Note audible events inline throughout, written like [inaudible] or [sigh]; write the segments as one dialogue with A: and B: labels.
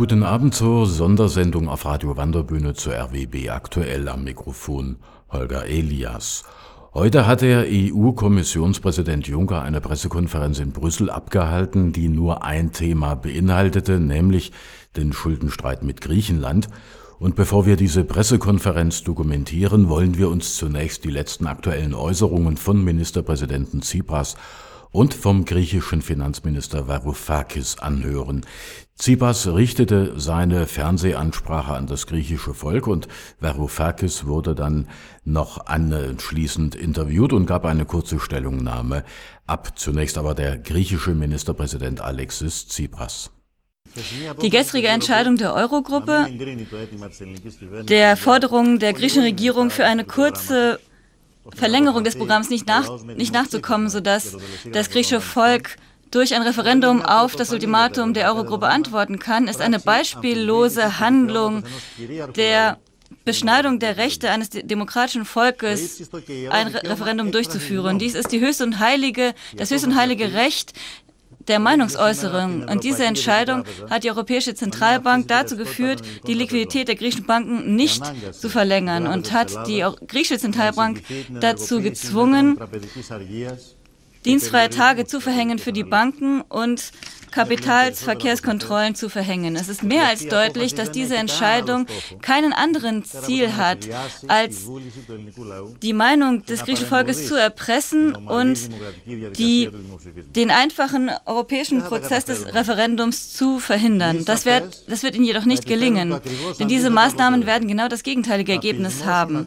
A: Guten Abend zur Sondersendung auf Radio Wanderbühne zur RWB aktuell am Mikrofon Holger Elias. Heute hat der EU-Kommissionspräsident Juncker eine Pressekonferenz in Brüssel abgehalten, die nur ein Thema beinhaltete, nämlich den Schuldenstreit mit Griechenland. Und bevor wir diese Pressekonferenz dokumentieren, wollen wir uns zunächst die letzten aktuellen Äußerungen von Ministerpräsidenten Tsipras und vom griechischen Finanzminister Varoufakis anhören. Tsipras richtete seine Fernsehansprache an das griechische Volk und Varoufakis wurde dann noch anschließend interviewt und gab eine kurze Stellungnahme ab. Zunächst aber der griechische Ministerpräsident Alexis Tsipras.
B: Die gestrige Entscheidung der Eurogruppe, der Forderung der griechischen Regierung für eine kurze Verlängerung des Programms nicht, nach, nicht nachzukommen, sodass das griechische Volk durch ein Referendum auf das Ultimatum der Eurogruppe antworten kann, ist eine beispiellose Handlung der Beschneidung der Rechte eines demokratischen Volkes, ein Re Referendum durchzuführen. Dies ist die höchste und heilige, das höchste und heilige Recht der Meinungsäußerung. Und diese Entscheidung hat die Europäische Zentralbank dazu geführt, die Liquidität der griechischen Banken nicht zu verlängern und hat die griechische Zentralbank dazu gezwungen, dienstfreie Tage zu verhängen für die Banken und Kapitalsverkehrskontrollen zu verhängen. Es ist mehr als deutlich, dass diese Entscheidung keinen anderen Ziel hat, als die Meinung des griechischen Volkes zu erpressen und die, den einfachen europäischen Prozess des Referendums zu verhindern. Das wird, das wird ihnen jedoch nicht gelingen, denn diese Maßnahmen werden genau das gegenteilige Ergebnis haben.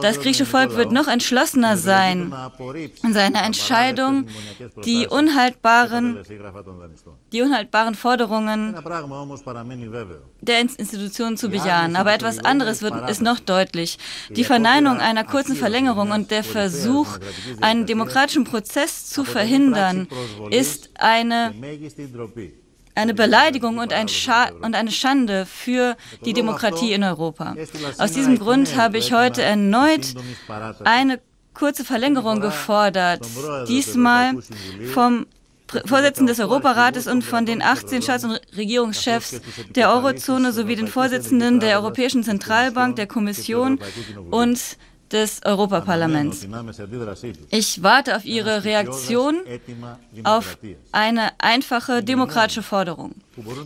B: Das griechische Volk wird noch entschlossener sein in seiner Entscheidung, die unhaltbaren die unhaltbaren Forderungen der Institutionen zu bejahen. Aber etwas anderes wird, ist noch deutlich. Die Verneinung einer kurzen Verlängerung und der Versuch, einen demokratischen Prozess zu verhindern, ist eine eine Beleidigung und, ein und, eine Schande für die Demokratie in Europa. Aus diesem Grund habe ich heute erneut eine kurze Verlängerung gefordert, diesmal vom Vorsitzenden des Europarates und von den 18 Staats- und Regierungschefs der Eurozone sowie den Vorsitzenden der Europäischen Zentralbank, der Kommission und des Europaparlaments. Ich warte auf Ihre Reaktion auf eine einfache demokratische Forderung.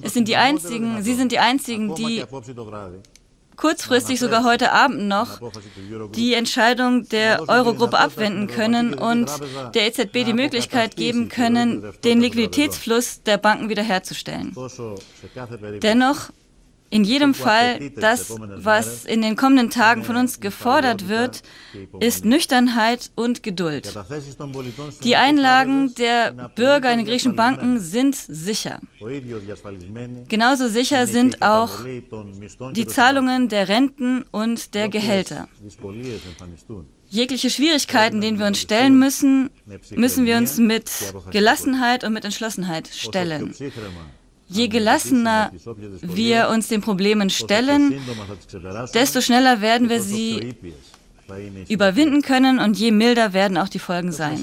B: Es sind die einzigen, Sie sind die einzigen, die kurzfristig sogar heute Abend noch die Entscheidung der Eurogruppe abwenden können und der EZB die Möglichkeit geben können, den Liquiditätsfluss der Banken wiederherzustellen. Dennoch in jedem Fall, das, was in den kommenden Tagen von uns gefordert wird, ist Nüchternheit und Geduld. Die Einlagen der Bürger in den griechischen Banken sind sicher. Genauso sicher sind auch die Zahlungen der Renten und der Gehälter. Jegliche Schwierigkeiten, denen wir uns stellen müssen, müssen wir uns mit Gelassenheit und mit Entschlossenheit stellen. Je gelassener wir uns den Problemen stellen, desto schneller werden wir sie überwinden können und je milder werden auch die Folgen sein.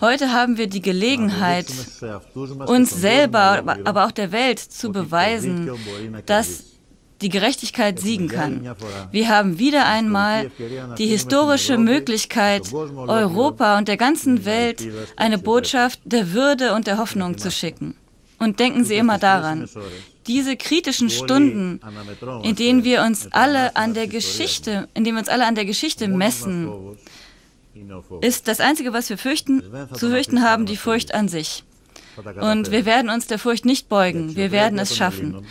B: Heute haben wir die Gelegenheit, uns selber, aber auch der Welt zu beweisen, dass die Gerechtigkeit siegen kann. Wir haben wieder einmal die historische Möglichkeit, Europa und der ganzen Welt eine Botschaft der Würde und der Hoffnung zu schicken. Und denken Sie immer daran, diese kritischen Stunden, in denen wir uns alle an der Geschichte, in denen wir uns alle an der Geschichte messen, ist das Einzige, was wir fürchten, zu fürchten haben, die Furcht an sich. Und wir werden uns der Furcht nicht beugen. Wir werden es schaffen.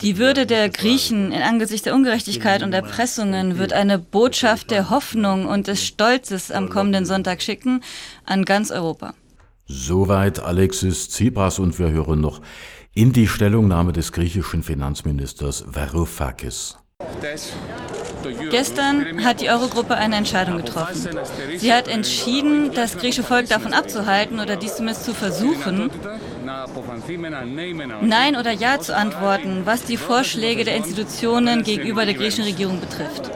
B: Die Würde der Griechen in Angesicht der Ungerechtigkeit und Erpressungen wird eine Botschaft der Hoffnung und des Stolzes am kommenden Sonntag schicken an ganz Europa.
A: Soweit Alexis Tsipras und wir hören noch in die Stellungnahme des griechischen Finanzministers Varoufakis.
B: Gestern hat die Eurogruppe eine Entscheidung getroffen. Sie hat entschieden, das griechische Volk davon abzuhalten oder dies zumindest zu versuchen, Nein oder Ja zu antworten, was die Vorschläge der Institutionen gegenüber der griechischen Regierung betrifft.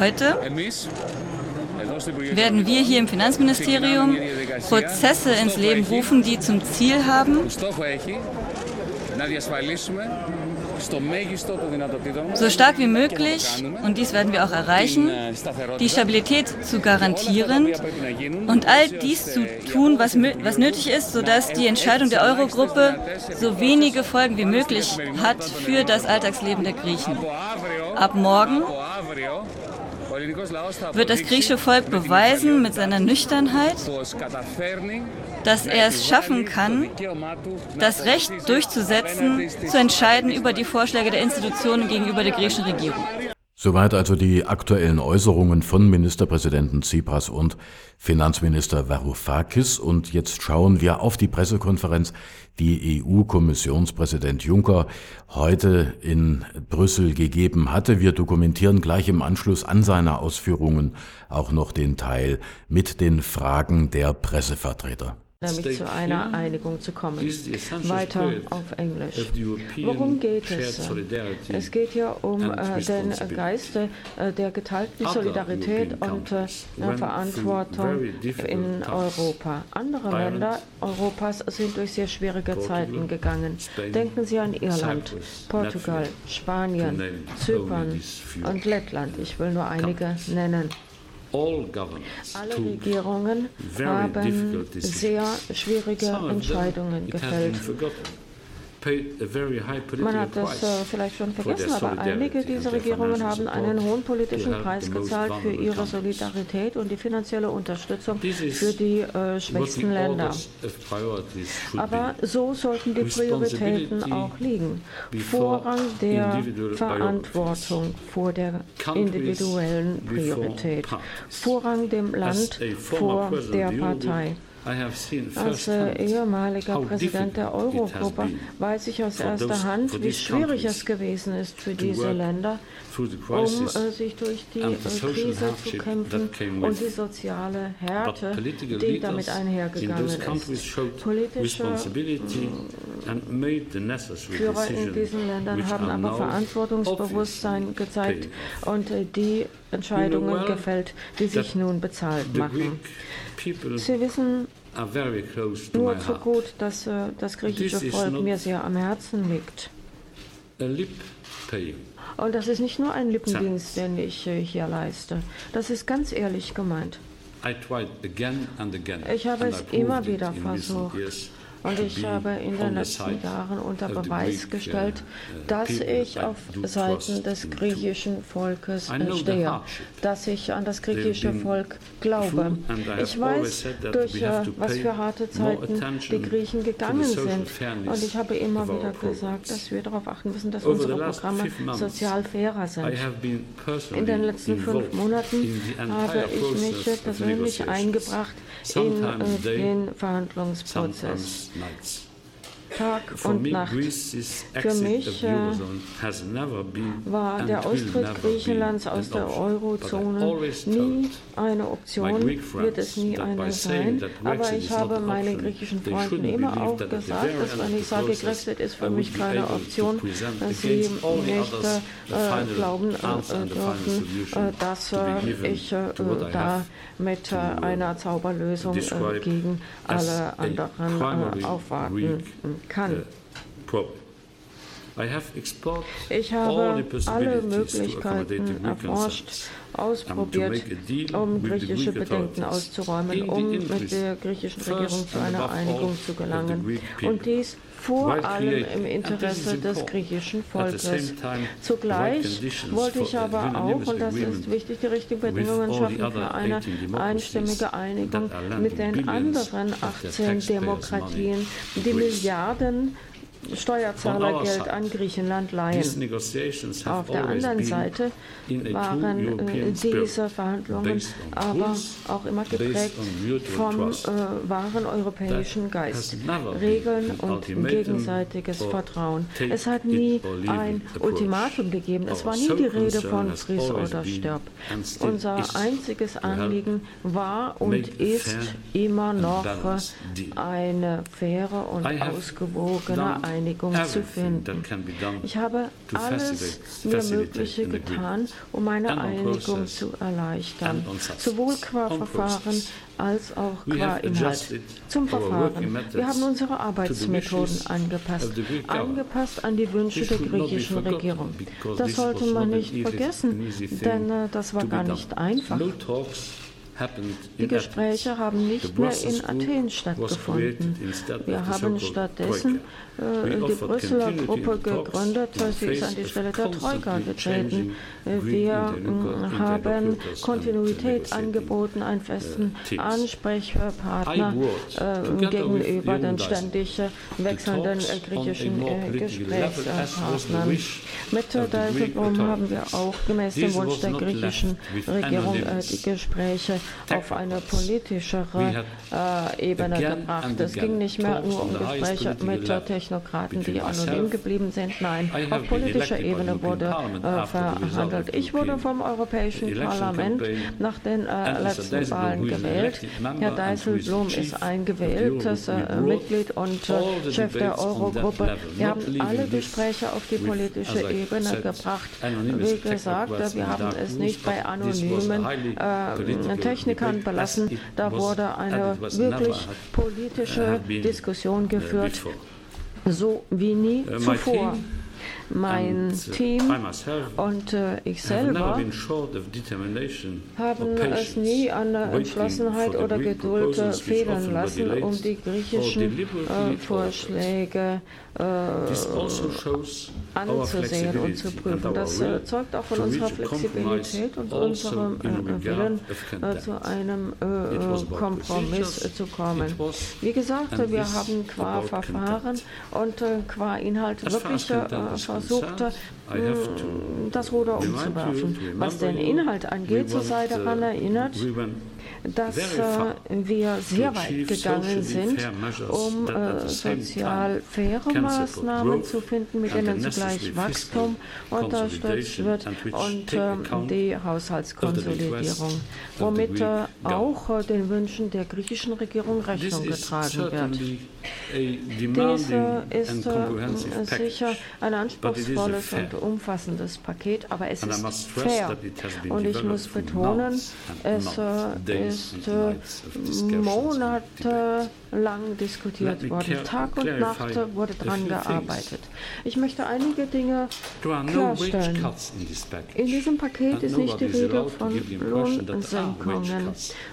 B: Heute werden wir hier im Finanzministerium Prozesse ins Leben rufen, die zum Ziel haben, so stark wie möglich, und dies werden wir auch erreichen, die Stabilität zu garantieren und all dies zu tun, was, was nötig ist, sodass die Entscheidung der Eurogruppe so wenige Folgen wie möglich hat für das Alltagsleben der Griechen. Ab morgen wird das griechische Volk beweisen mit seiner Nüchternheit, dass er es schaffen kann, das Recht durchzusetzen, zu entscheiden über die Vorschläge der Institutionen gegenüber der griechischen Regierung.
A: Soweit also die aktuellen Äußerungen von Ministerpräsidenten Tsipras und Finanzminister Varoufakis. Und jetzt schauen wir auf die Pressekonferenz, die EU-Kommissionspräsident Juncker heute in Brüssel gegeben hatte. Wir dokumentieren gleich im Anschluss an seine Ausführungen auch noch den Teil mit den Fragen der Pressevertreter
C: nämlich zu einer Einigung zu kommen. Weiter auf Englisch. Worum geht es? Es geht hier um äh, den Geist äh, der geteilten Solidarität und äh, Verantwortung in Europa. Andere Länder Europas sind durch sehr schwierige Zeiten gegangen. Denken Sie an Irland, Portugal, Spanien, Zypern und Lettland. Ich will nur einige nennen. Alle Regierungen haben sehr schwierige Entscheidungen gefällt. Man hat das äh, vielleicht schon vergessen, aber einige dieser Regierungen haben einen hohen politischen Preis gezahlt für ihre Solidarität und die finanzielle Unterstützung für die äh, schwächsten Länder. Aber so sollten die Prioritäten auch liegen. Vorrang der Verantwortung vor der individuellen Priorität. Vorrang dem Land vor der Partei. Als ehemaliger Präsident der Eurogruppe weiß ich aus erster Hand, wie schwierig es gewesen ist für diese Länder, um äh, sich durch die äh, Krise zu kämpfen und die soziale Härte, die damit einhergegangen ist. Politische Führer in diesen Ländern haben aber Verantwortungsbewusstsein gezeigt und äh, die Entscheidungen gefällt, die sich nun bezahlt machen. Sie wissen nur zu gut, dass äh, das griechische Volk mir sehr am Herzen liegt. Und das ist nicht nur ein Lippendienst, den ich äh, hier leiste. Das ist ganz ehrlich gemeint. Ich habe es immer wieder versucht. Und ich habe in den letzten Jahren unter Beweis gestellt, dass ich auf Seiten des griechischen Volkes stehe, dass ich an das griechische Volk glaube. Ich weiß, durch äh, was für harte Zeiten die Griechen gegangen sind. Und ich habe immer wieder gesagt, dass wir darauf achten müssen, dass unsere Programme sozial fairer sind. In den letzten fünf Monaten habe ich mich persönlich eingebracht in äh, den Verhandlungsprozess. nights. Tag und Nacht. Für mich äh, war der Austritt Griechenlands aus der Eurozone nie eine Option, wird es nie eine sein. Aber ich habe meinen griechischen Freunden immer auch gesagt, dass wenn ich sage, Brexit ist für mich keine Option, dass sie nicht äh, glauben äh, dürfen, äh, dass äh, ich äh, da mit einer Zauberlösung gegen alle anderen aufwarten kann. Ich habe alle Möglichkeiten erforscht, ausprobiert, um griechische Bedenken auszuräumen, um mit der griechischen Regierung zu einer Einigung zu gelangen. Und dies vor allem im Interesse des griechischen Volkes. Zugleich wollte ich aber auch, und das ist wichtig, die richtigen Bedingungen schaffen für eine einstimmige Einigung mit den anderen 18 Demokratien, die Milliarden Steuerzahlergeld an Griechenland leihen. Auf der anderen Seite waren äh, diese Verhandlungen aber auch immer geprägt vom äh, wahren europäischen Geist. Regeln und gegenseitiges Vertrauen. Es hat nie ein Ultimatum gegeben. Es war nie die Rede von friss oder stirb. Unser einziges Anliegen war und ist immer noch eine faire und ausgewogene Einigung Einigung zu finden. Ich habe alles mir Mögliche getan, um eine Einigung zu erleichtern, sowohl qua Verfahren als auch qua Inhalt. Zum Verfahren. Wir haben unsere Arbeitsmethoden angepasst, angepasst an die Wünsche der griechischen Regierung. Das sollte man nicht vergessen, denn äh, das war gar nicht einfach. Die Gespräche haben nicht mehr in Athen stattgefunden. Wir haben stattdessen äh, die Brüsseler Gruppe gegründet. Sie ist an die Stelle der Troika getreten. Wir äh, haben Kontinuität angeboten, einen festen Ansprechpartner äh, gegenüber den ständig wechselnden griechischen Gesprächspartnern. Mit Dijsselbloem haben wir auch gemäß dem Wunsch der griechischen Regierung die Gespräche auf eine politischere Ebene gebracht. Es ging nicht mehr nur um Gespräche mit Technokraten, die anonym geblieben sind. Nein, auf politischer Ebene wurde äh, verhandelt. Ich wurde vom Europäischen Parlament nach den äh, letzten Wahlen gewählt. Herr Dijsselbloem ist ein gewähltes äh, Mitglied und äh, Chef der Eurogruppe. Wir haben alle Gespräche auf die politische Ebene gebracht. Wie gesagt, wir haben es nicht bei anonymen äh, Technikern belassen. Da wurde eine wirklich politische Diskussion geführt so wie nie uh, zuvor. Mein Team und äh, ich selber haben es nie an Entschlossenheit oder Geduld fehlen lassen, um die griechischen äh, Vorschläge äh, anzusehen und zu prüfen. Das äh, zeugt auch von unserer Flexibilität und also unserem äh, Willen, äh, zu einem Kompromiss zu kommen. Wie gesagt, wir haben qua Verfahren und qua Inhalt wirklich versucht, das Ruder umzuwerfen. Was den Inhalt angeht, so sei daran erinnert, dass äh, wir sehr weit gegangen sind, um äh, sozial faire Maßnahmen zu finden, mit denen zugleich Wachstum unterstützt wird und äh, die Haushaltskonsolidierung, womit äh, auch den Wünschen der griechischen Regierung Rechnung getragen wird. Dies ist sicher ein anspruchsvolles und umfassendes Paket, aber es ist fair. Und ich muss betonen, es ist monatelang diskutiert worden. Tag und Nacht wurde daran gearbeitet. Ich möchte einige Dinge klarstellen. In diesem Paket ist nicht die Rede von Lohnsenkungen.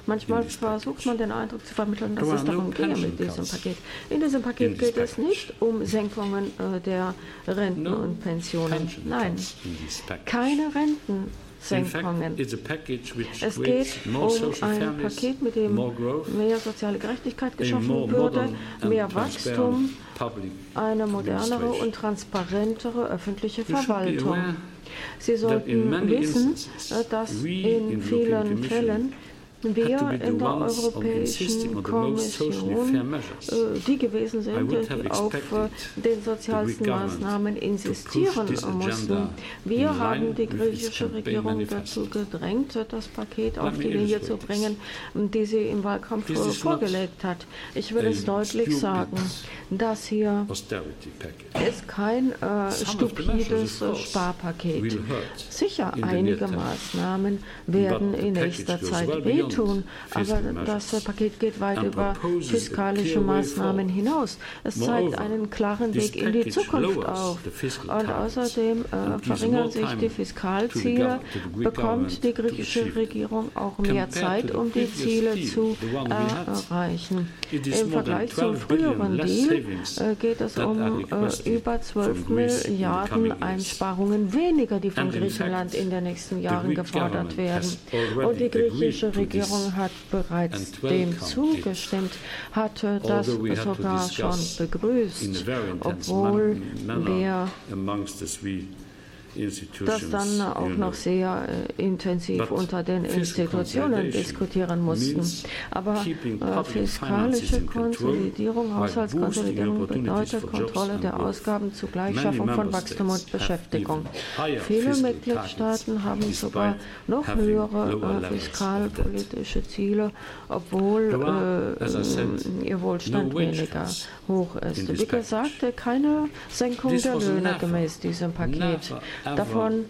C: Manchmal versucht man den Eindruck zu vermitteln, dass es darum gehe mit diesem Paket. In diesem Paket geht es nicht um Senkungen äh, der Renten und Pensionen. Nein, keine Renten. Senkungen. Es geht um ein Paket, mit dem mehr soziale Gerechtigkeit geschaffen würde, mehr Wachstum, eine modernere und transparentere öffentliche Verwaltung. Sie sollten wissen, äh, dass in vielen Fällen wir in der Europäischen Kommission äh, die gewesen sind, die auf den sozialsten Maßnahmen insistieren mussten. Wir haben die griechische Regierung dazu gedrängt, das Paket auf die Linie zu bringen, die sie im Wahlkampf vorgelegt hat. Ich will es deutlich sagen, das hier ist kein äh, stupides Sparpaket. Sicher, einige Maßnahmen werden in nächster Zeit wehtun tun. Aber das Paket geht weit über fiskalische Maßnahmen hinaus. Es zeigt einen klaren Weg in die Zukunft auf. Und außerdem äh, verringern sich die Fiskalziele, bekommt die griechische Regierung auch mehr Zeit, um die Ziele zu erreichen. Im Vergleich zum früheren Deal äh, geht es um äh, über 12 Milliarden Einsparungen weniger, die von Griechenland in den nächsten Jahren gefordert werden. Und die griechische Regierung Regierung hat bereits dem zugestimmt, hatte das sogar schon begrüßt, obwohl wir das dann auch noch sehr äh, intensiv unter den Institutionen diskutieren mussten. Aber äh, fiskalische Konsolidierung, Haushaltskonsolidierung bedeutet Kontrolle der Ausgaben zugleich Schaffung von Wachstum und Beschäftigung. Viele Mitgliedstaaten haben sogar noch höhere äh, fiskalpolitische Ziele, obwohl äh, ihr Wohlstand weniger hoch ist. Wie gesagt, keine Senkung der Löhne gemäß diesem Paket. Davon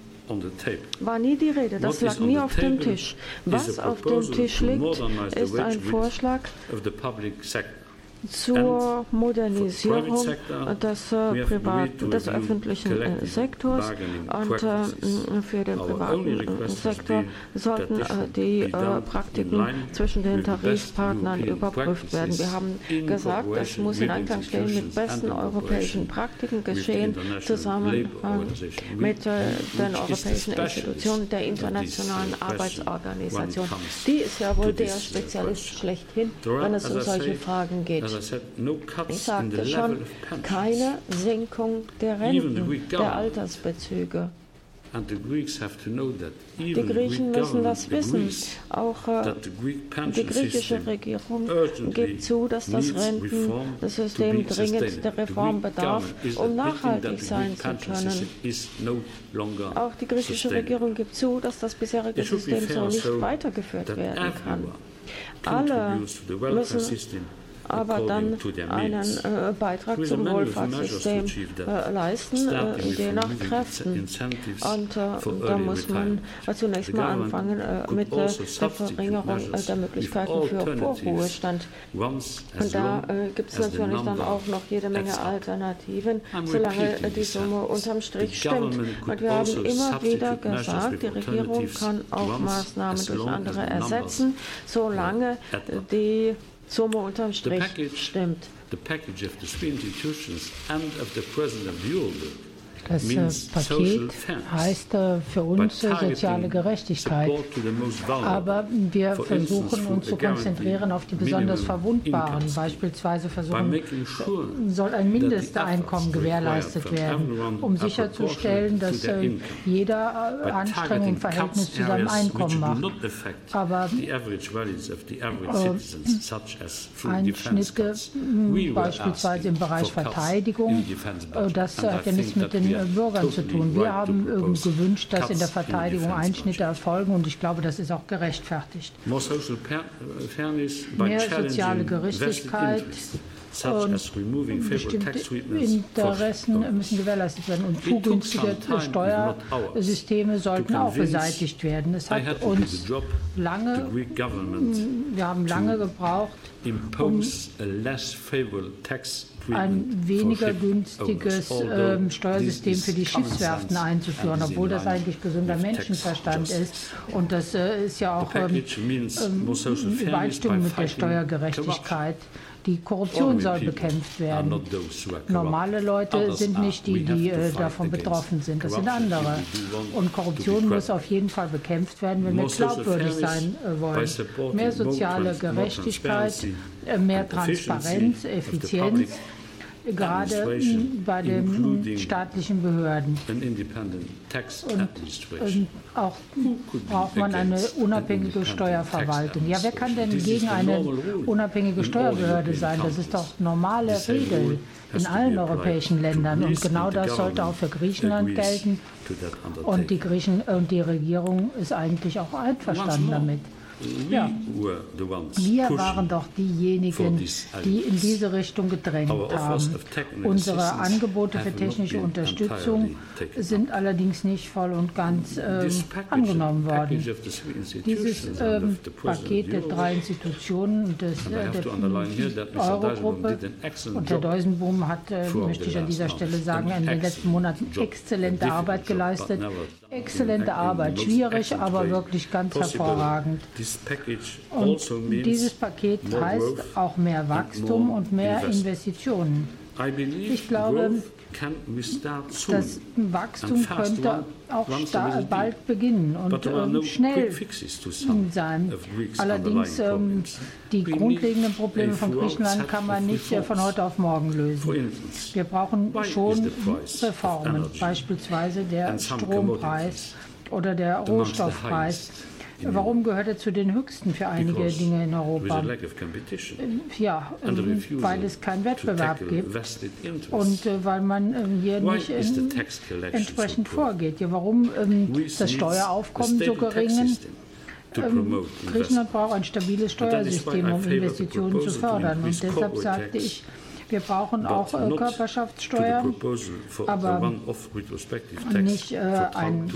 C: war nie die Rede, das lag nie auf dem Tisch. Was auf dem Tisch liegt, ist ein Vorschlag zur Modernisierung des, äh, Privat des öffentlichen äh, Sektors und äh, für den privaten Sektor sollten die Praktiken zwischen den Tarifpartnern überprüft werden. Wir haben gesagt, das muss in Einklang stehen mit besten europäischen Praktiken geschehen, zusammen mit den europäischen Institutionen der Internationalen Arbeitsorganisation. Die ist ja wohl der Spezialist schlechthin, wenn es um solche Fragen geht. Ich sagte schon, keine Senkung der Renten, der Altersbezüge. Die Griechen müssen das wissen. Auch äh, die griechische Regierung gibt zu, dass das Rentensystem dringend der Reform bedarf, um nachhaltig sein zu können. Auch die griechische Regierung gibt zu, dass das bisherige System so nicht weitergeführt werden kann. Alle müssen aber dann einen äh, Beitrag zum Wohlfahrtssystem äh, leisten, äh, je nach Kräften. Und äh, da muss man zunächst mal anfangen äh, mit der Verringerung äh, der Möglichkeiten für Vorruhestand. Und da gibt es natürlich dann auch noch jede Menge Alternativen, solange die Summe unterm Strich stimmt. Und wir haben immer wieder gesagt, die Regierung kann auch Maßnahmen durch andere ersetzen, solange die Summe unterm Strich stimmt.
D: The package of the three institutions and of the president of the order
E: Das äh, Paket heißt äh, für uns soziale Gerechtigkeit. Aber wir versuchen uns zu konzentrieren auf die besonders Verwundbaren. Beispielsweise versuchen, soll ein Mindesteinkommen gewährleistet werden, um sicherzustellen, dass äh, jeder Anstrengung im Verhältnis zu seinem Einkommen macht. Aber Einschnitte beispielsweise im Bereich Verteidigung, das hat ja nichts mit den Bürgern zu tun. Wir haben gewünscht, dass in der Verteidigung Einschnitte erfolgen und ich glaube, das ist auch gerechtfertigt. Mehr soziale Gerechtigkeit und bestimmte Interessen müssen gewährleistet werden und zu günstige Steuersysteme sollten auch beseitigt werden. Es hat uns lange, wir haben lange gebraucht, um ein weniger günstiges äh, Steuersystem für die Schiffswerften einzuführen, obwohl das eigentlich gesunder Menschenverstand ist. Und das äh, ist ja auch ähm, ähm, Übereinstimmung mit der Steuergerechtigkeit. Die Korruption soll bekämpft werden. Normale Leute sind nicht die, die äh, davon betroffen sind. Das sind andere. Und Korruption muss auf jeden Fall bekämpft werden, wenn wir glaubwürdig sein äh, wollen. Mehr soziale Gerechtigkeit, äh, mehr Transparenz, Effizienz gerade bei den staatlichen Behörden. Und, und, auch braucht man eine unabhängige Steuerverwaltung. Ja, wer kann denn gegen eine unabhängige Steuerbehörde sein? Das ist doch normale Regel in allen europäischen Ländern. Und genau das sollte auch für Griechenland gelten. Und die Griechen und die Regierung ist eigentlich auch einverstanden damit. Ja. Wir waren doch diejenigen, die in diese Richtung gedrängt haben. Unsere Angebote für technische Unterstützung sind allerdings nicht voll und ganz ähm, angenommen worden. Dieses ähm, Paket der drei Institutionen des, äh, der Eurogruppe und Herr Deusenboom hat, äh, möchte ich an dieser Stelle sagen, in den letzten Monaten exzellente Arbeit geleistet. Exzellente Arbeit, schwierig, aber wirklich ganz hervorragend. Und also dieses Paket heißt auch mehr Wachstum und mehr Investitionen. Ich glaube, das Wachstum könnte auch bald beginnen und ähm, schnell sein. Allerdings ähm, die grundlegenden Probleme von Griechenland kann man nicht äh, von heute auf morgen lösen. Wir brauchen schon Reformen, beispielsweise der Strompreis oder der Rohstoffpreis. Warum gehört er zu den höchsten für einige Dinge in Europa? Ja, ähm, weil es keinen Wettbewerb gibt und äh, weil man ähm, hier nicht entsprechend vorgeht. Ja, warum ähm, das Steueraufkommen so gering ist? Griechenland braucht ein stabiles Steuersystem, um Investitionen zu fördern. Und deshalb sagte ich, wir brauchen auch äh, Körperschaftssteuern, aber nicht äh, ein,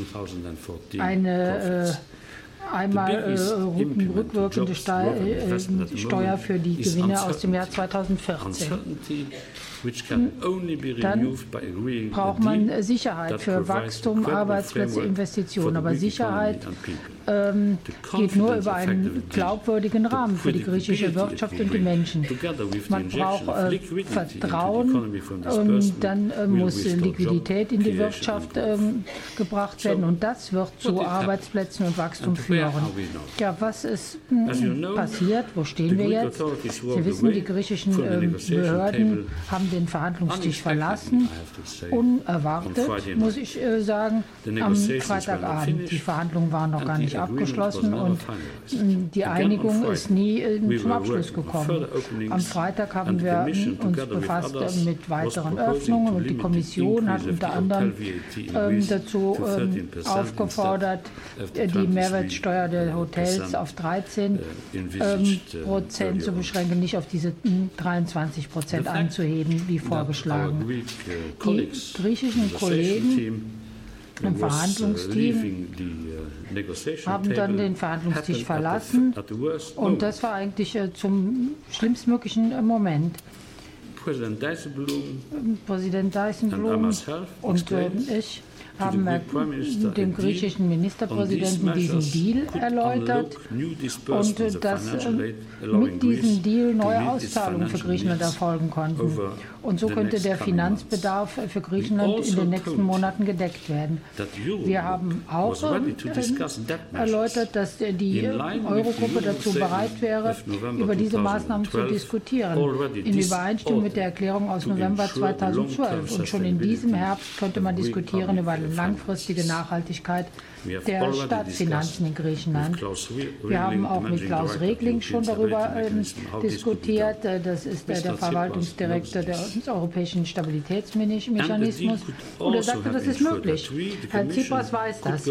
E: eine äh, einmal äh, rückwirkende Steuer, äh, Steuer für die Gewinne aus dem Jahr 2014. Dann braucht man Sicherheit für Wachstum, Arbeitsplätze, Investitionen. Aber Sicherheit ähm, geht nur über einen glaubwürdigen Rahmen für die griechische Wirtschaft und die Menschen. Man braucht äh, Vertrauen, und dann äh, muss Liquidität in die Wirtschaft äh, gebracht werden und das wird zu Arbeitsplätzen und Wachstum führen. Ja, was ist hm, passiert? Wo stehen wir jetzt? Sie wissen, die griechischen ähm, Behörden haben den Verhandlungstisch verlassen, unerwartet, muss ich äh, sagen, am Freitagabend. Die Verhandlungen waren noch gar nicht abgeschlossen und die Einigung ist nie äh, zum Abschluss gekommen. Am Freitag haben wir uns befasst mit weiteren Öffnungen und die Kommission hat unter anderem ähm, dazu ähm, aufgefordert, die Mehrwertsteuer der Hotels auf 13 ähm, Prozent zu beschränken, nicht auf diese 23 Prozent anzuheben, wie vorgeschlagen. Die griechischen Kollegen im Verhandlungsteam haben dann den Verhandlungstisch verlassen und das war eigentlich äh, zum schlimmstmöglichen äh, Moment. Präsident Dijsselbloem und äh, ich haben dem griechischen Ministerpräsidenten diesen Deal erläutert und dass mit diesem Deal neue Auszahlungen für Griechenland erfolgen konnten. Und so könnte der Finanzbedarf für Griechenland in den nächsten Monaten gedeckt werden. Wir haben auch erläutert, dass die Eurogruppe dazu bereit wäre, über diese Maßnahmen zu diskutieren, in Übereinstimmung mit der Erklärung aus November 2012. Und schon in diesem Herbst könnte man diskutieren über eine langfristige Nachhaltigkeit der Staatsfinanzen in Griechenland. Wir haben auch mit Klaus Regling schon darüber äh, diskutiert. Das ist äh, der Verwaltungsdirektor des Europäischen Stabilitätsmechanismus. Und er sagte, das ist möglich. Herr Tsipras weiß das.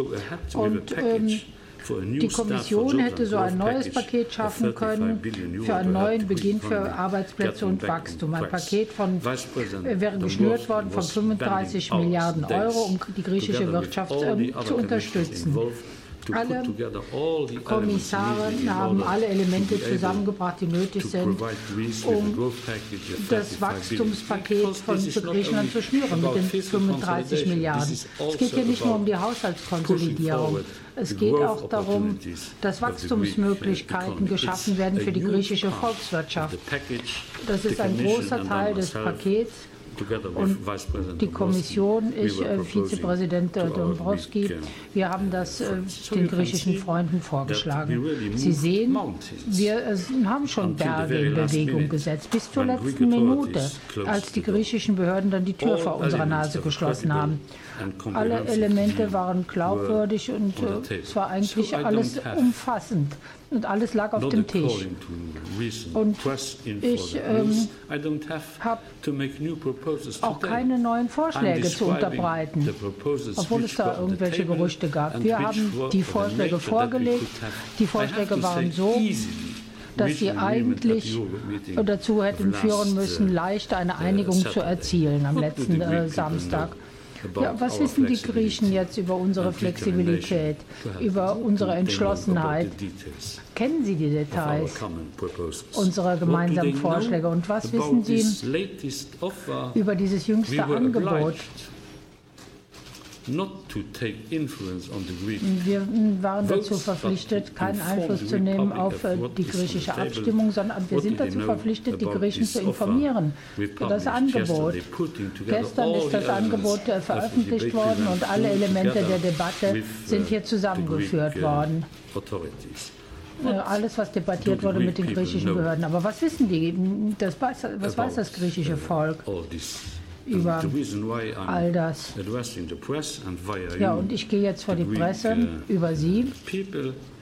E: Und ähm, die Kommission hätte so ein neues Paket schaffen können für einen neuen Beginn für Arbeitsplätze und Wachstum. Ein Paket von, äh, wäre geschnürt worden von 35 Milliarden Euro, um die griechische Wirtschaft äh, zu unterstützen. Alle Kommissare haben alle Elemente zusammengebracht, die nötig sind, um das Wachstumspaket von Griechenland zu schnüren mit den 35 Milliarden. Es geht hier nicht nur um die Haushaltskonsolidierung. Es geht auch darum, dass Wachstumsmöglichkeiten geschaffen werden für die griechische Volkswirtschaft. Das ist ein großer Teil des Pakets und die Kommission, ich, äh, Vizepräsident Dombrovski, wir haben das äh, den griechischen Freunden vorgeschlagen. Sie sehen, wir äh, haben schon Berge in Bewegung gesetzt, bis zur letzten Minute, als die griechischen Behörden dann die Tür vor unserer Nase geschlossen haben. Alle Elemente waren glaubwürdig und äh, es war eigentlich alles umfassend und alles lag auf dem Tisch. Und ich ähm, habe auch keine neuen Vorschläge zu unterbreiten, obwohl es da irgendwelche Gerüchte gab. Wir haben die Vorschläge vorgelegt. Die Vorschläge waren so, dass sie eigentlich dazu hätten führen müssen, leicht eine Einigung zu erzielen am letzten äh, Samstag. Ja, was wissen die Griechen jetzt über unsere Flexibilität, über unsere Entschlossenheit? Kennen Sie die Details unserer gemeinsamen Vorschläge? Und was wissen Sie über dieses jüngste Angebot? Wir waren dazu verpflichtet, keinen Einfluss zu nehmen auf äh, die griechische Abstimmung, sondern wir sind dazu verpflichtet, die Griechen zu informieren über das Angebot. Gestern ist das Angebot äh, veröffentlicht worden und alle Elemente der Debatte sind hier zusammengeführt worden. Äh, alles, was debattiert wurde mit den griechischen Behörden. Aber was wissen die? Das, was weiß das griechische Volk? Über all das. Ja, und ich gehe jetzt vor die Presse uh, über Sie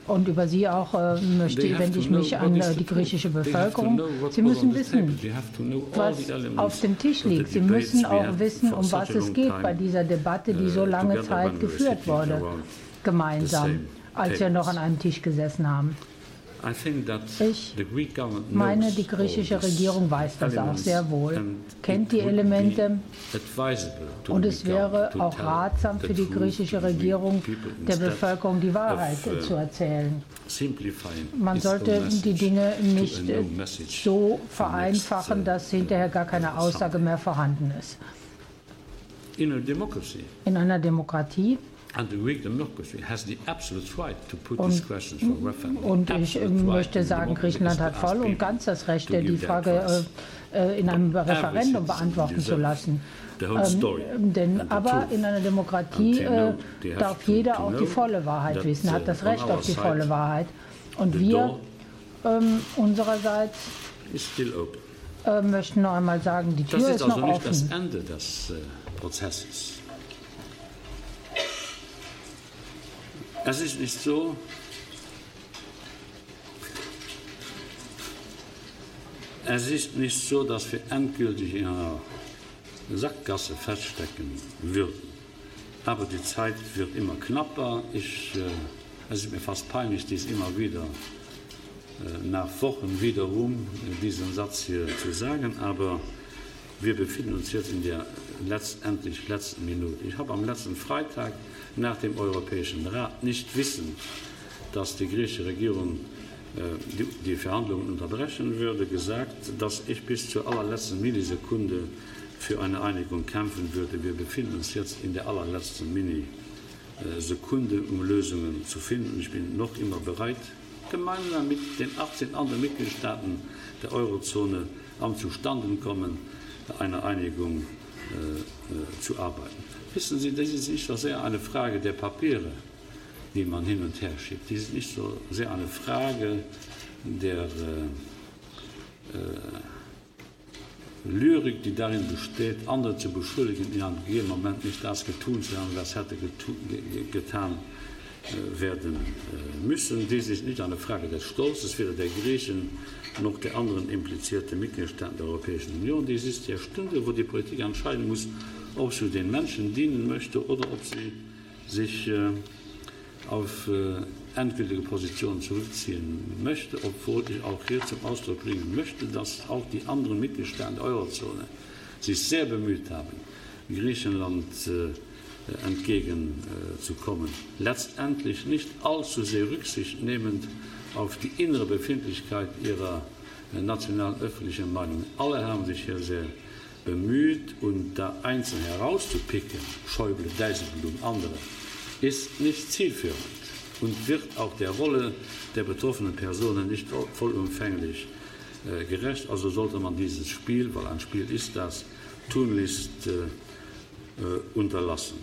E: und über Sie auch äh, möchte, wende ich mich an äh, die griechische Bevölkerung. Sie müssen wissen, was auf dem Tisch liegt. Sie müssen auch wissen, um was es geht bei dieser Debatte, die so uh, lange Zeit geführt wurde, gemeinsam, als wir noch an einem Tisch gesessen haben. Ich meine, die griechische Regierung weiß das auch sehr wohl, kennt die Elemente und es wäre auch ratsam für die griechische Regierung, der Bevölkerung die Wahrheit uh, zu erzählen. Man sollte die Dinge nicht so vereinfachen, uh, dass hinterher gar keine Aussage mehr vorhanden ist. In einer Demokratie und, und ich möchte sagen, Griechenland hat voll und ganz das Recht, die Frage äh, in einem Referendum beantworten zu lassen. Ähm, denn, aber in einer Demokratie äh, darf jeder auch die volle Wahrheit wissen, hat das Recht auf die volle Wahrheit. Und wir ähm, unsererseits äh, möchten noch einmal sagen, die Tür ist, also noch offen. Das ist das Ende des äh, Prozesses.
D: Es ist nicht so, es ist nicht so, dass wir endgültig in einer Sackgasse feststecken würden. Aber die Zeit wird immer knapper. Ich, äh, es ist mir fast peinlich, dies immer wieder äh, nach Wochen wiederum diesen Satz hier zu sagen, aber wir befinden uns jetzt in der letztendlich letzten Minute. Ich habe am letzten Freitag nach dem Europäischen Rat nicht wissend, dass die griechische Regierung äh, die, die Verhandlungen unterbrechen würde, gesagt, dass ich bis zur allerletzten Millisekunde für eine Einigung kämpfen würde. Wir befinden uns jetzt in der allerletzten Millisekunde, um Lösungen zu finden. Ich bin noch immer bereit, gemeinsam mit den 18 anderen Mitgliedstaaten der Eurozone am Zustandenkommen einer Einigung äh, zu arbeiten. Wissen Sie, das ist nicht so sehr eine Frage der Papiere, die man hin und her schiebt. Das ist nicht so sehr eine Frage der äh, äh, Lyrik, die darin besteht, andere zu beschuldigen, in einem gegebenen Moment nicht das getun zu haben, was hätte getan äh, werden äh, müssen. Dies ist nicht eine Frage des Stolzes, weder der Griechen noch der anderen implizierte Mitgliedstaaten der Europäischen Union. Dies ist die Stunde, wo die Politik entscheiden muss, ob sie den Menschen dienen möchte oder ob sie sich äh, auf äh, endgültige Positionen zurückziehen möchte, obwohl ich auch hier zum Ausdruck bringen möchte, dass auch die anderen Mitgliedstaaten der Eurozone sich sehr bemüht haben, Griechenland äh, entgegenzukommen. Letztendlich nicht allzu sehr Rücksicht nehmend auf die innere Befindlichkeit ihrer nationalen öffentlichen Meinung. Alle haben sich hier sehr bemüht und da einzeln herauszupicken, Schäuble, Dijsselbloem, andere, ist nicht zielführend und wird auch der Rolle der betroffenen Personen nicht vollumfänglich äh, gerecht. Also sollte man dieses Spiel, weil ein Spiel ist das, tunlichst äh, äh, unterlassen.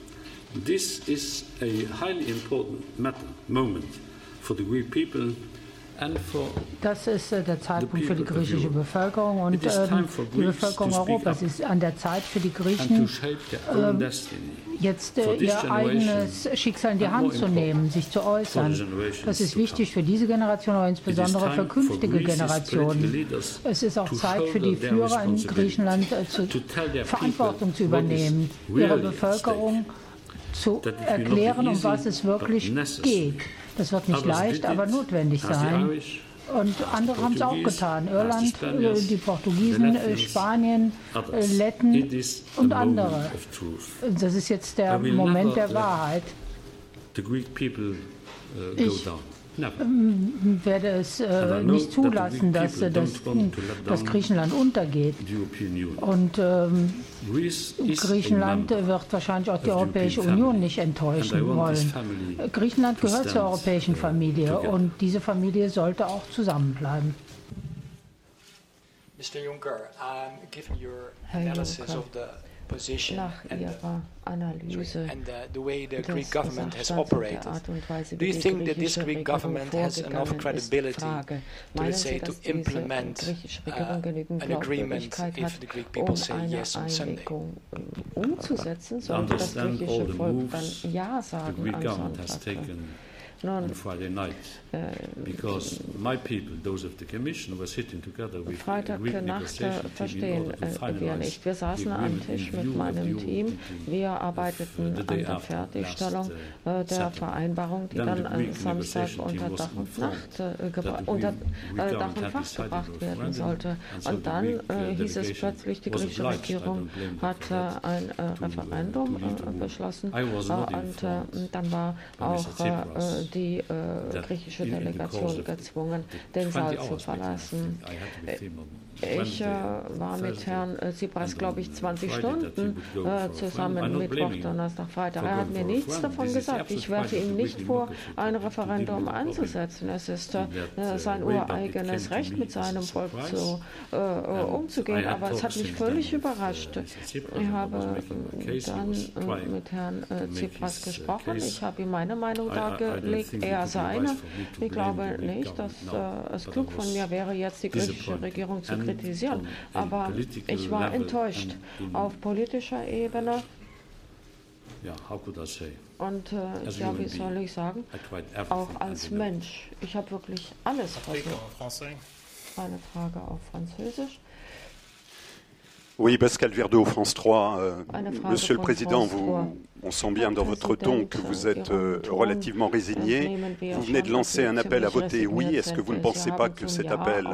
D: This is a highly important matter, moment for the Greek people
E: das ist äh, der Zeitpunkt für die griechische Bevölkerung und ähm, die Bevölkerung Europas ist an der Zeit für die Griechen, äh, jetzt äh, ihr eigenes Schicksal in die Hand zu nehmen, sich zu äußern. Das ist wichtig für diese Generation, aber insbesondere für künftige Generationen. Es ist auch Zeit für die Führer in Griechenland, äh, zu, Verantwortung zu übernehmen, ihre Bevölkerung zu erklären, um was es wirklich geht. Das wird nicht leicht, aber notwendig sein. Und andere haben es auch getan. Irland, äh, die Portugiesen, äh, Spanien, äh, Letten und andere. Das ist jetzt der Moment der Wahrheit. Ich ähm, werde es äh, nicht zulassen, dass, dass, dass Griechenland untergeht. Und ähm, Griechenland wird wahrscheinlich auch die Europäische Union nicht enttäuschen wollen. Griechenland gehört zur europäischen Familie und diese Familie sollte auch zusammenbleiben.
F: Mr. Juncker, um, given your analysis of the
C: nach ihrer Analyse
F: and the, the way the Greek government has operated. Do you think that this Greek government has enough credibility to, let's say, to implement uh, an agreement if the Greek people say yes on Sunday?
C: umzusetzen, sollte das griechische Volk dann Ja sagen am Sonntag.
D: on Friday night äh, because my people, those of the Commission, were sitting together with
C: Freitag Nacht verstehen wir nicht. Wir saßen am Tisch mit meinem Team. Wir arbeiteten an der Fertigstellung uh, der Vereinbarung, die dann am Samstag unter Dach und, Nacht, äh, unter äh, Dach und Fach gebracht werden sollte. Und dann äh, hieß es plötzlich, die griechische Regierung hat ein äh, Referendum äh, beschlossen. und dann war auch die äh, griechische griechische Delegation gezwungen, den Saal zu verlassen. Ich äh, war mit Herrn äh, Tsipras, glaube ich, 20 Stunden äh, zusammen, Mittwoch, Donnerstag, Freitag. Er hat mir nichts davon gesagt. Ich werfe ihm nicht vor, ein Referendum anzusetzen. Es ist äh, sein ureigenes Recht, mit seinem Volk zu, äh, äh, umzugehen. Aber es hat mich völlig überrascht. Ich habe dann mit Herrn Tsipras gesprochen. Ich habe ihm meine Meinung dargelegt, er seine. Ich glaube nicht, dass es klug von mir wäre, jetzt die griechische Regierung zu kritisieren aber ich war enttäuscht auf politischer Ebene. Und äh, ja, wie soll ich sagen, auch als Mensch. Ich habe wirklich alles versucht. Eine Frage auf Französisch.
G: Oui, Pascal Verdeau, France 3. Euh, Monsieur le Président, vous, on sent bien dans votre ton que vous êtes euh, relativement résigné. Vous venez de lancer un appel à voter oui. Est-ce que vous ne pensez pas que cet appel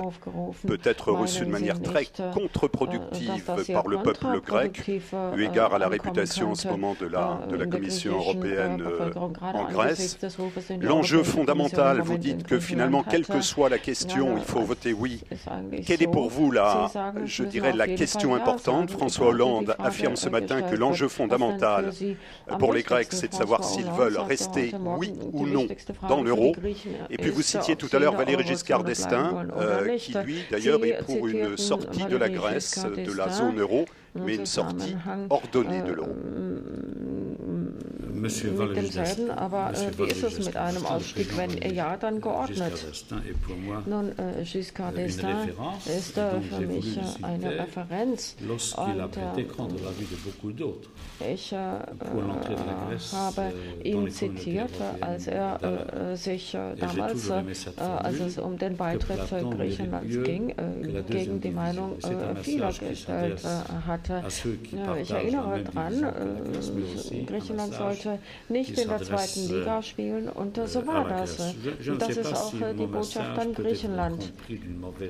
G: peut être reçu de manière très contre-productive par le peuple grec, eu égard à la réputation en ce moment de la, de la Commission européenne euh, en Grèce L'enjeu fondamental, vous dites que finalement, quelle que soit la question, il faut voter oui. Quelle est pour vous, là, je dirais, la question importante François Hollande affirme ce matin que l'enjeu fondamental pour les Grecs, c'est de savoir s'ils veulent rester, oui ou non, dans l'euro. Et puis vous citiez tout à l'heure Valéry Giscard d'Estaing, euh, qui lui, d'ailleurs, est pour une sortie de la Grèce de la zone euro, mais une sortie ordonnée de l'euro.
C: Mit demselben, aber äh, wie ist es mit einem Ausstieg, wenn ja, dann geordnet? Nun, äh, Giscard d'Estaing ist äh, für mich äh, eine Referenz und äh, ich äh, habe ihn zitiert, als er sich damals, als es um den Beitritt Griechenlands ging, gegen die Meinung vieler gestellt hatte. Ich erinnere daran, Griechenland sollte nicht in der zweiten Liga spielen und so war das. Und das ist auch die Botschaft an Griechenland.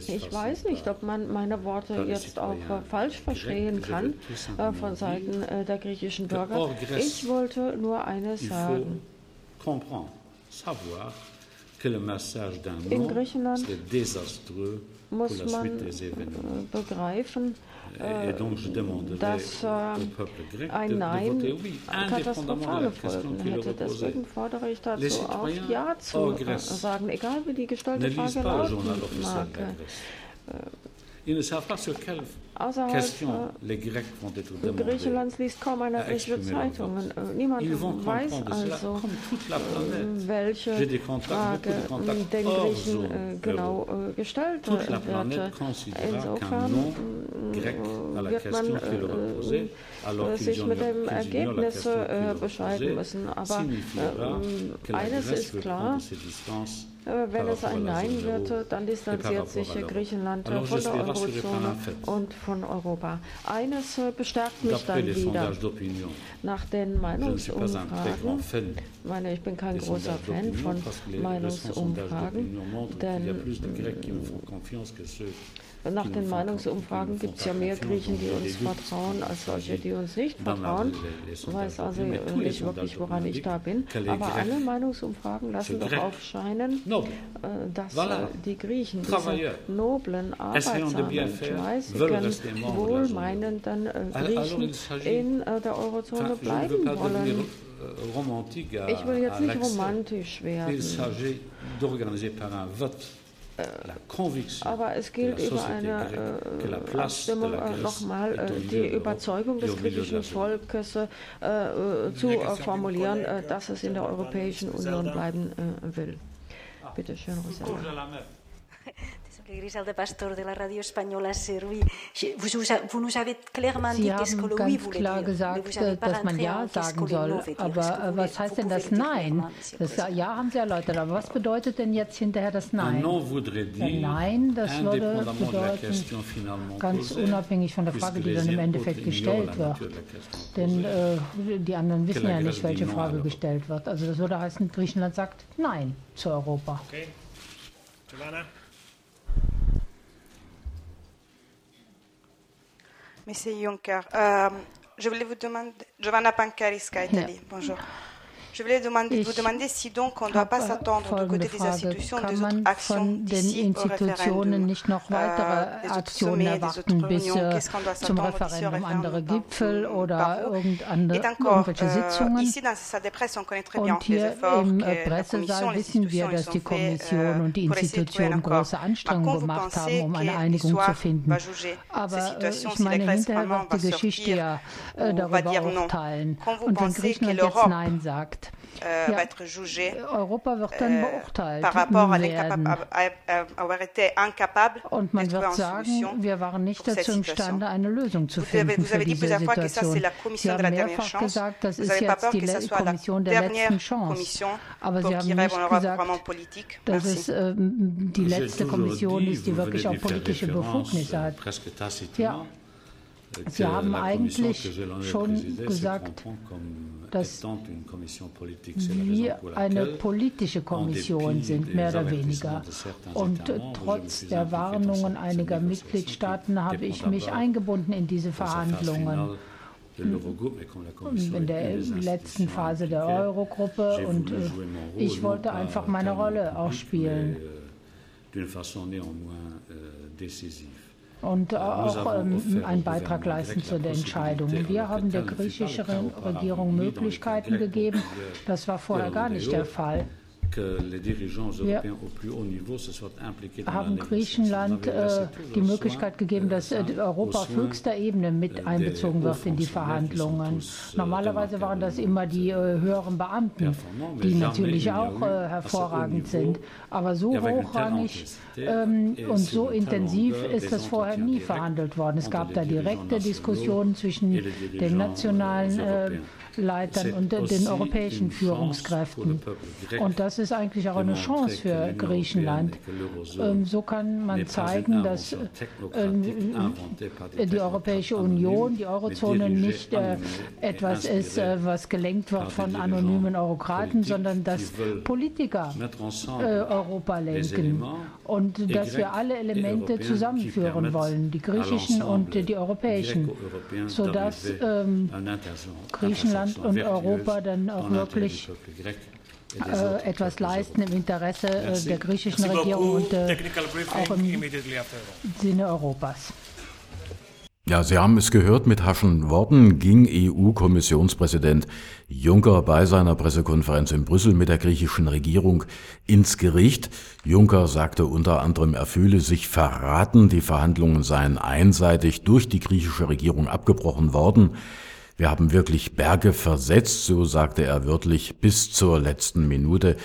C: Ich weiß nicht, ob man meine Worte jetzt auch falsch verstehen kann von Seiten der griechischen Bürger. Ich wollte nur eines sagen. In Griechenland muss man begreifen, äh, dass äh, ein Nein katastrophale Folgen hätte. Deswegen fordere ich dazu auf, Ja zu äh, sagen, egal wie die gestellte Frage lauten mag. Außerhalb Griechenlands liest kaum eine griechische Zeitung. Niemand weiß also, welche Frage den Griechen genau gestellt wird. Insofern wird man sich mit dem Ergebnis bescheiden müssen. Aber eines ist klar, wenn es ein Nein wird, dann distanziert sich Griechenland von der Eurozone und von Europa. Eines bestärkt mich dann wieder. Nach den Meinungsumfragen, ich meine, ich bin kein großer Fan von Meinungsumfragen, denn nach den Meinungsumfragen gibt es ja mehr Griechen, die uns vertrauen, als solche, die uns nicht vertrauen. Ich weiß also nicht wirklich, woran ich da bin. Aber alle Meinungsumfragen lassen doch aufscheinen, äh, dass äh, die Griechen, diese noblen, arbeitsamen, fleißigen, wohlmeinenden äh, Griechen in der Eurozone bleiben wollen. Ich will jetzt nicht romantisch werden. Aber es gilt über eine äh, Abstimmung äh, nochmal äh, die Überzeugung des griechischen Volkes äh, äh, zu äh, formulieren, dass es in der Europäischen Union bleiben will. Bitte schön, Rosella. [laughs]
H: Griselda Pastor de la Radio Española Servi. Vous, vous nous avez clairement
E: dit qu'est-ce que le oui voulait
H: klar
E: gesagt, dass man Ja sagen soll. Aber was heißt denn das Nein? Das Ja haben Sie erläutert. Aber was bedeutet denn jetzt hinterher das Nein? Nein, das würde bedeuten, ganz unabhängig von der Frage, die dann im Endeffekt gestellt wird. Denn äh, die anderen wissen ja nicht, welche Frage gestellt wird. Also das würde heißen, Griechenland sagt Nein zu Europa. Okay. Giovanna?
I: Monsieur Juncker, euh, je voulais vous demander, Giovanna Pancariska, Italie, bonjour. Je voulais demander, vous demander si donc on ne doit pas s'attendre du côté des institutions des autres actions d'ici au référendum,
E: nicht noch weitere äh, Aktionen erwarten bis äh, zum Referendum, andere Gipfel oder irgendwelche
I: euh,
E: Sitzungen.
I: Und
E: hier im Pressesaal wissen wir, dass die Kommission
I: euh,
E: und die Institutionen große Anstrengungen gemacht haben, um eine Einigung zu finden. Aber äh, ich meine, hinterher wird die Geschichte ja darüber urteilen. Und wenn Griechenland jetzt Nein sagt,
I: äh, ja. être jugé
E: Europa wird dann äh, beurteilt
I: par rapport à avoir été incapable
E: Und man wird sagen, wir waren nicht dazu imstande, eine Lösung zu finden für diese Situation. Sie haben mehrfach gesagt, das ist jetzt die Kommission der letzten Chance. Aber Sie haben nicht gesagt, dass es äh, die letzte Kommission ist, die wirklich auch politische Befugnisse hat. Ja. Sie haben eigentlich schon gesagt, dass wir eine politische Kommission sind, mehr oder weniger. Und trotz der Warnungen einiger Mitgliedstaaten habe ich mich eingebunden in diese Verhandlungen. in der letzten Phase der Eurogruppe und äh, ich wollte einfach meine Rolle auch spielen und auch ähm, einen Beitrag leisten zu der Entscheidung. Wir haben der griechischen Regierung Möglichkeiten gegeben. Das war vorher gar nicht der Fall. Wir haben Griechenland äh, die Möglichkeit gegeben, dass äh, Europa auf höchster Ebene mit einbezogen wird in die Verhandlungen. Normalerweise waren das immer die äh, höheren Beamten, die natürlich auch äh, hervorragend sind. Aber so hochrangig ähm, und so intensiv ist das vorher nie verhandelt worden. Es gab da direkte Diskussionen zwischen den nationalen äh, Leitern und den europäischen Führungskräften. Und das ist eigentlich auch eine Chance für Griechenland. Ähm, so kann man zeigen, dass ähm, die Europäische Union, die Eurozone nicht äh, etwas ist, äh, was gelenkt wird von anonymen Eurokraten, sondern dass Politiker äh, Europa lenken. und dass wir alle Elemente zusammenführen wollen, die griechischen und die europäischen, sodass ähm, Griechenland und Europa dann auch wirklich äh, etwas leisten im Interesse äh, der griechischen Regierung und äh, auch im Sinne Europas.
A: Ja, Sie haben es gehört, mit haschen Worten ging EU-Kommissionspräsident Juncker bei seiner Pressekonferenz in Brüssel mit der griechischen Regierung ins Gericht. Juncker sagte unter anderem, er fühle sich verraten, die Verhandlungen seien einseitig durch die griechische Regierung abgebrochen worden. Wir haben wirklich Berge versetzt, so sagte er wörtlich, bis zur letzten Minute,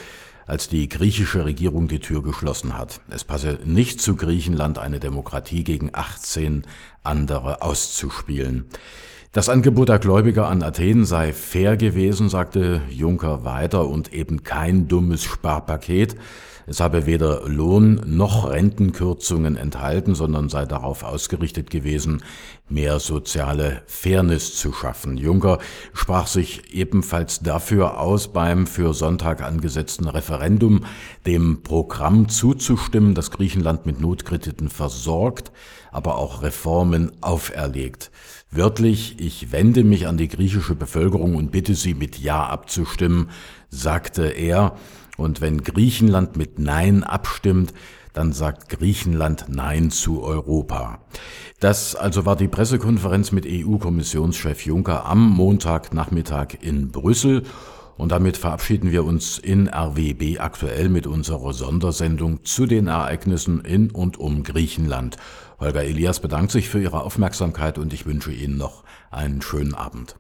A: als die griechische Regierung die Tür geschlossen hat. Es passe nicht zu Griechenland, eine Demokratie gegen 18 andere auszuspielen. Das Angebot der Gläubiger an Athen sei fair gewesen, sagte Juncker weiter, und eben kein dummes Sparpaket. Es habe weder Lohn noch Rentenkürzungen enthalten, sondern sei darauf ausgerichtet gewesen, mehr soziale Fairness zu schaffen. Juncker sprach sich ebenfalls dafür aus, beim für Sonntag angesetzten Referendum dem Programm zuzustimmen, das Griechenland mit Notkrediten versorgt, aber auch Reformen auferlegt. Wörtlich, ich wende mich an die griechische Bevölkerung und bitte sie mit Ja abzustimmen, sagte er, und wenn Griechenland mit Nein abstimmt, dann sagt Griechenland Nein zu Europa. Das also war die Pressekonferenz mit EU-Kommissionschef Juncker am Montagnachmittag in Brüssel. Und damit verabschieden wir uns in RWB aktuell mit unserer Sondersendung zu den Ereignissen in und um Griechenland. Holger Elias bedankt sich für Ihre Aufmerksamkeit und ich wünsche Ihnen noch einen schönen Abend.